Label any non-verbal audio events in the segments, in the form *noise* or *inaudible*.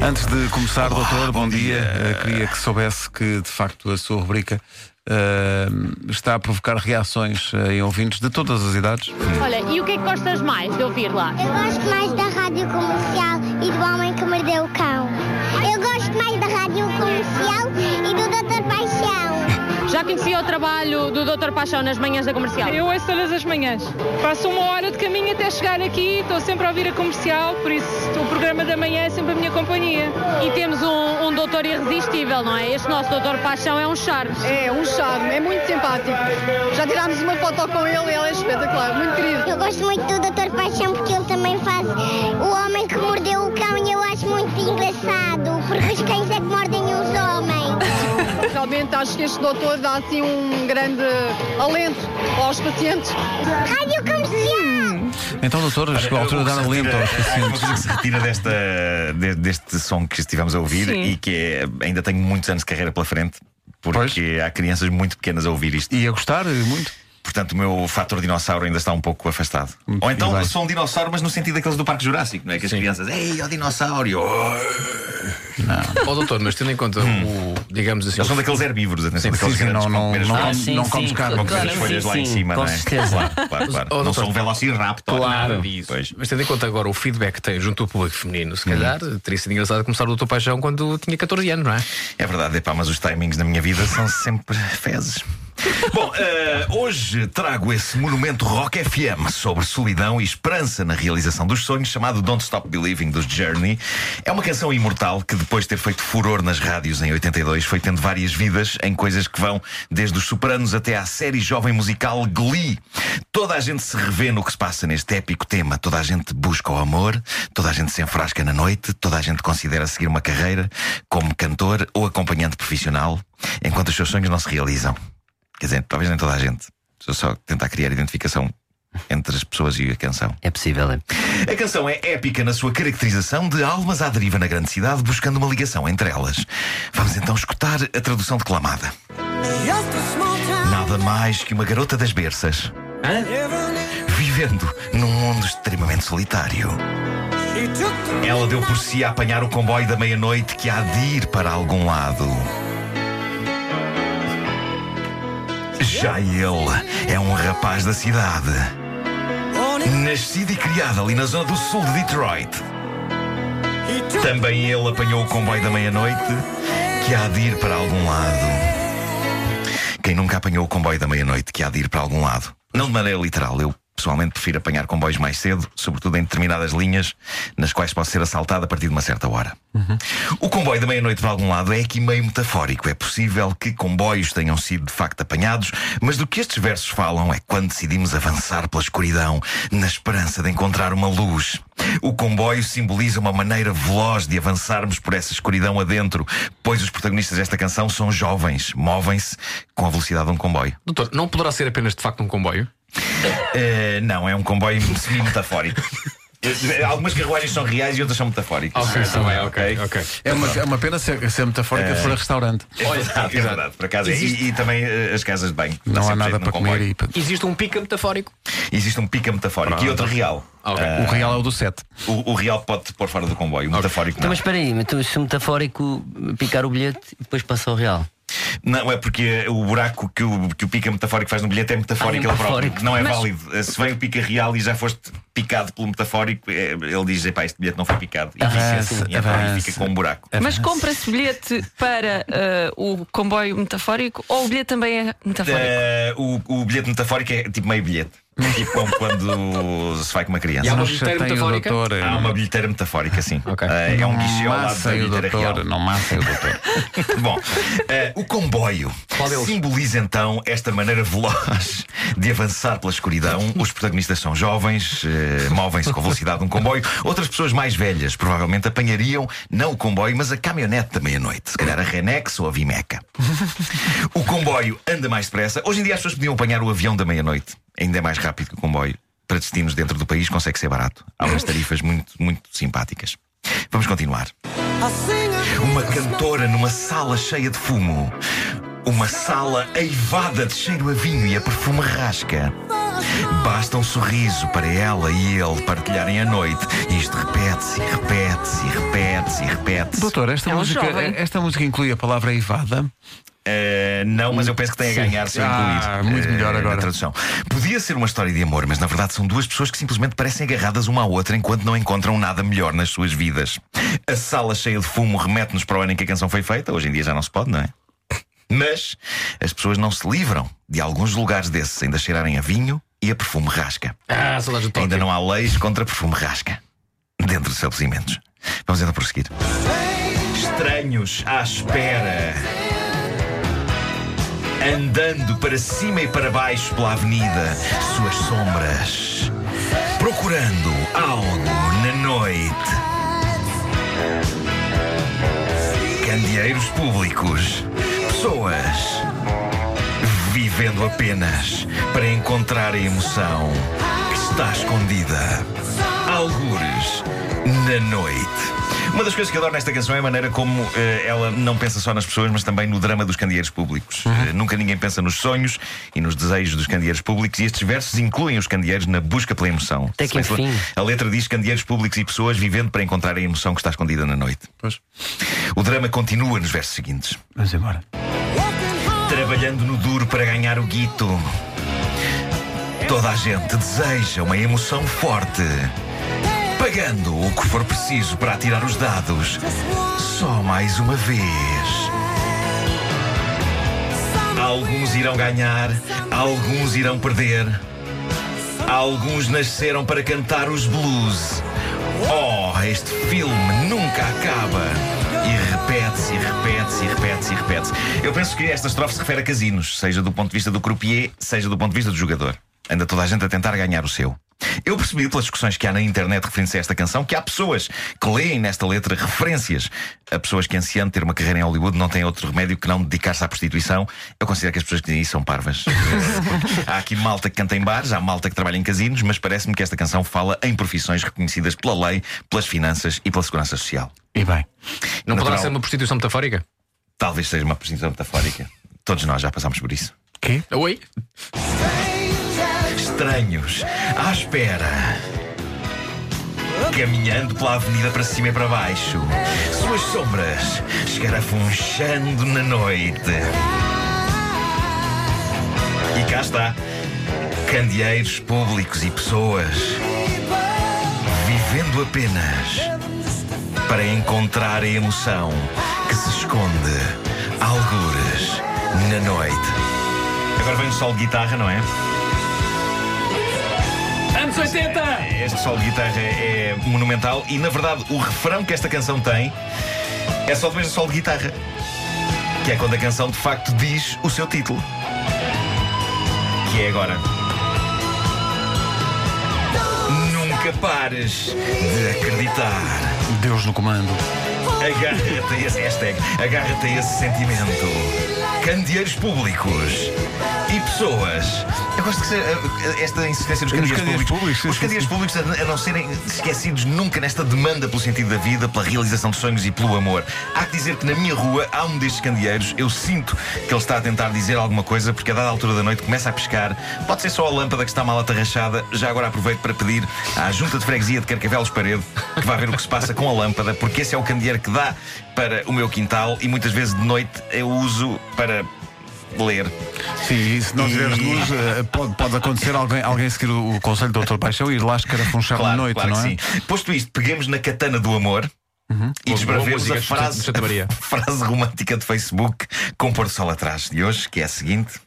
Antes de começar, doutor, bom, dia. Eh, queria que soubesse que, de facto, a sua rubrica eh, está a provocar reações eh, em ouvintes de todas as idades. Olha, e o que é que gostas mais de ouvir lá? Eu gosto mais da rádio comercial e do homem que mordeu o cão. Eu gosto mais da rádio comercial e do Dr. Paixão. Já conhecia o trabalho do Dr. Paixão nas manhãs da comercial? Eu ouço todas as manhãs. Faço uma hora de caminho até chegar aqui, estou sempre a ouvir a comercial, por isso o programa da manhã é sempre a minha companhia. E temos um, um doutor irresistível, não é? Este nosso Dr. Paixão é um charme. É um charme, é muito simpático. Já tirámos uma foto com ele e ele é espetacular, muito querido. Eu gosto muito do Dr. Paixão porque acho que este doutor dá assim um grande alento aos pacientes. Rádio comercial! Então, doutor, chegou a altura de dar alento aos Há uma pacientes. coisa que se retira desta, de- deste som que estivemos a ouvir Sim. e que é, ainda tenho muitos anos de carreira pela frente, porque há crianças muito pequenas a ouvir isto. E a gostar muito. Portanto, o meu fator dinossauro ainda está um pouco afastado. Muito Ou então sou um dinossauro, mas no sentido daqueles do Parque Jurássico, não é? Que as crianças, ei, ó dinossauro! oh." Ó doutor, mas tendo em conta o, digamos assim, Eles são daqueles herbívoros, atenção, daqueles sim, grandes não- não- não come- não comes carne. Com as folhas sim, lá em sim, cima, com não é? certeza. Claro, claro, claro. Oh, não doutor. sou um velociraptor. Claro. nada disso. Pois. Mas tendo em conta agora o feedback que tem junto ao público feminino, se calhar teria sido engraçado começar o Doutor Paixão quando tinha 14 anos, não é? É verdade, epá, mas os timings na minha vida são sempre fezes. *laughs* Bom, eh, hoje trago esse monumento rock FM sobre solidão e esperança na realização dos sonhos, chamado Don't Stop Believing dos Journey. É uma canção imortal que, depois de ter feito furor nas rádios em 82, foi tendo várias vidas em coisas que vão desde os Sopranos até à série jovem musical Glee. Toda a gente se revê no que se passa neste épico tema, toda a gente busca o amor, toda a gente se enfrasca na noite, toda a gente considera seguir uma carreira como cantor ou acompanhante profissional, enquanto os seus sonhos não se realizam. Quer dizer, talvez nem toda a gente. Estou só tentar criar identificação entre as pessoas e a canção. É possível, é. A canção é épica na sua caracterização de almas à deriva na grande cidade, buscando uma ligação entre elas. Vamos então escutar a tradução declamada. Nada mais que uma garota das berças. Vivendo num mundo extremamente solitário. Ela deu por si a apanhar o comboio da meia-noite que há de ir para algum lado. Já ele é um rapaz da cidade. Nascido e criado ali na zona do sul de Detroit. Também ele apanhou o comboio da meia-noite que há de ir para algum lado. Quem nunca apanhou o comboio da meia-noite que há de ir para algum lado? Não de maneira literal, eu pessoalmente prefiro apanhar comboios mais cedo, sobretudo em determinadas linhas nas quais posso ser assaltado a partir de uma certa hora. O comboio da meia-noite para algum lado é aqui meio metafórico. É possível que comboios tenham sido de facto apanhados, mas do que estes versos falam é quando decidimos avançar pela escuridão, na esperança de encontrar uma luz. O comboio simboliza uma maneira veloz de avançarmos por essa escuridão adentro, pois os protagonistas desta canção são jovens, movem-se com a velocidade de um comboio. Doutor, não poderá ser apenas de facto um comboio? Eh, não, é um comboio *laughs* semi-metafórico. Eh, Algumas carruagens são reais e outras são metafóricas. está bem, ok, ok. É uma, é uma pena ser, ser metafórica se for a restaurante. Olha, exato, é verdade, por acaso. E, e também eh, as casas de banho. Não há nada para comer e. para- Existe um pica metafórico. Existe um pica metafórico e outro real. Ok. Ah, O real é o do 7. o, o real pode pôr fora do comboio, o metafórico Então, não. mas espera aí, então, se o metafórico picar o bilhete e depois passa ao real. Não, é porque o buraco que o, que o pica metafórico faz no bilhete é metafórico Ah, é ele próprio. metafórico. Não é Mas- válido. Se vem o pica real e já foste picado pelo metafórico, é, ele diz: epá, este bilhete não foi picado. E, Avança, fica, e, então, e fica com um buraco. Mas compra-se bilhete para eh, o comboio metafórico ou o bilhete também é metafórico? Eh, o, o bilhete metafórico é tipo meio bilhete. Tipo quando se vai com uma criança. E há uma bilheteira metafórica? doutor. Há uma bilheteira metafórica, sim. Ok. Eh, é um guichê ao lado da bilheteira real. doutor. Não massa o doutor. *laughs* Bom, eh, o comboio Qual deles? simboliza então esta maneira veloz de avançar pela escuridão. Os protagonistas são jovens, eh, movem-se com a velocidade de um comboio. Outras pessoas mais velhas provavelmente apanhariam não o comboio, mas a caminhonete da meia-noite. Se calhar a Renex ou a Vimeca. O comboio anda mais depressa. Hoje em dia as pessoas podiam apanhar o avião da meia-noite. Ainda é mais rápido que o comboio. Para destinos dentro do país consegue ser barato. Há umas tarifas muito, muito simpáticas. Vamos continuar. Uma cantora numa sala cheia de fumo. Uma sala eivada de cheiro a vinho e a perfume rasca. Basta um sorriso para ela e ele partilharem a noite. E isto repete-se, e repete-se, e repete-se. repete-se e repete-se. Doutor, esta, É um música, jovem. esta música inclui a palavra evada. Uh, não, mas eu penso que tem a Sim. ganhar se eu Ah, incluir. muito uh, melhor agora. Na tradução. Podia ser uma história de amor, mas na verdade são duas pessoas que simplesmente parecem agarradas uma à outra enquanto não encontram nada melhor nas suas vidas. A sala cheia de fumo remete-nos para o ano em que a canção foi feita. Hoje em dia já não se pode, não é? Mas as pessoas não se livram de alguns lugares desses ainda cheirarem a vinho e a perfume rasca. Ah, saudades do. Ainda não há leis contra perfume rasca dentro dos estabelecimentos. Vamos então prosseguir. Estranhos à espera. Andando para cima e para baixo pela avenida, suas sombras. Procurando algo na noite. Candeeiros públicos. Pessoas vivendo apenas para encontrar a emoção que está escondida. Algures na noite. Uma das coisas que adoro nesta canção é a maneira como eh, ela não pensa só nas pessoas, mas também no drama dos candeeiros públicos. Eh, nunca ninguém pensa nos sonhos e nos desejos dos candeeiros públicos, e estes versos incluem os candeeiros na busca pela emoção. Até que enfim. A letra diz candeeiros públicos e pessoas vivendo para encontrar a emoção que está escondida na noite. Pois. O drama continua nos versos seguintes. Vamos embora. Trabalhando no duro para ganhar o guito. Toda a gente deseja uma emoção forte. O que for preciso para atirar os dados. Só mais uma vez. Alguns irão ganhar, alguns irão perder. Alguns nasceram para cantar os blues. Oh, este filme nunca acaba. E repete-se, repete-se, repete-se, repete-se. Eu penso que esta estrofe se refere a casinos, seja do ponto de vista do croupier, seja do ponto de vista do jogador. Anda toda a gente a tentar ganhar o seu. Eu percebi pelas discussões que há na internet referentes a esta canção que há pessoas que leem nesta letra referências a pessoas que ansiando ter uma carreira em Hollywood não têm outro remédio que não dedicar-se à prostituição. Eu considero que as pessoas que dizem isso são parvas. *laughs* há aqui malta que canta em bares, há malta que trabalha em casinos, mas parece-me que esta canção fala em profissões reconhecidas pela lei, pelas finanças e pela segurança social. E bem. Não poderá Natural. ser uma prostituição metafórica? Talvez seja uma prostituição metafórica. Todos nós já passámos por isso. Quê? Oi? Estranhos, à espera. Caminhando pela avenida para cima e para baixo. Suas sombras escarafunchando na noite. E cá está. Candeeiros públicos e pessoas. Vivendo apenas para encontrar a emoção que se esconde algures na noite. Agora vem o solo de guitarra, não é? Anos 80! Este solo de guitarra é monumental e, na verdade, o refrão que esta canção tem é só depois do solo de guitarra. Que é quando a canção de facto diz o seu título. Que é agora. Nunca pares de acreditar. Deus no comando. Agarra-te a esse hashtag, agarra-te a esse sentimento. Candeeiros públicos e pessoas. Eu gosto que seja, eh, esta insistência dos candeeiros públicos. públicos, sim, Os sim. públicos a, a não serem esquecidos nunca nesta demanda pelo sentido da vida, pela realização de sonhos e pelo amor. Há que dizer que na minha rua há um destes candeeiros. Eu sinto que ele está a tentar dizer alguma coisa, porque a dada altura da noite começa a piscar. Pode ser só a lâmpada que está mal atarrachada. Já agora aproveito para pedir à junta de freguesia de Carcavelos Parede que vá ver o que se passa com a lâmpada, porque esse é o candeeiro que dá para o meu quintal e muitas vezes de noite eu uso para ler. Sim, e se não E- tiveres luz, eh, pode, pode acontecer alguém, alguém seguir o, o conselho do Dr. Paixão e ir lá escarafunchar Claro, na noite, claro não é? sim. Posto isto, peguemos na katana do amor e Boa- boa desbravemos a frase, a *laughs* frase romântica de Facebook com pôr do sol atrás de hoje, que é a seguinte: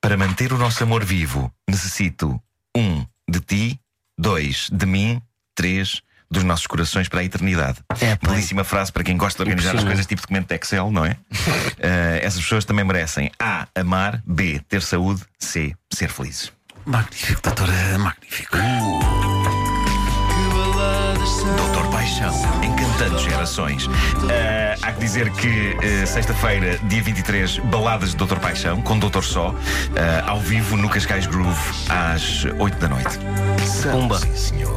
Para manter o nosso amor vivo, necessito um de ti, dois de mim, três dos nossos corações para a eternidade. É. Belíssima frase para quem gosta de organizar as coisas tipo documento de Excel, não é? *laughs* Eh, essas pessoas também merecem A. Amar, B. Ter saúde, C. Ser felizes. Magnífico, doutor, é magnífico. Doutor Paixão, encantando gerações. Ah, há que dizer que eh, sexta-feira, dia 23, baladas de Doutor Paixão, com Doutor Só, ah, ao vivo no Cascais Groove, às 8 da noite. Pumba.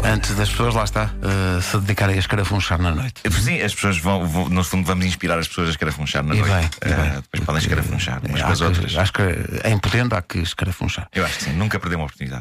Antes das pessoas, lá está, eh, se dedicarem a escarafunchar na noite. Eh, Sim, as pessoas vão, vão- no fundo, vamos inspirar as pessoas a escarafunchar na E noite. bem, e Ah, bem. depois podem escarafunchar umas Há com as outras. Acho que em potente há que escarafunchar. Eu acho que sim, nunca perdeu uma oportunidade.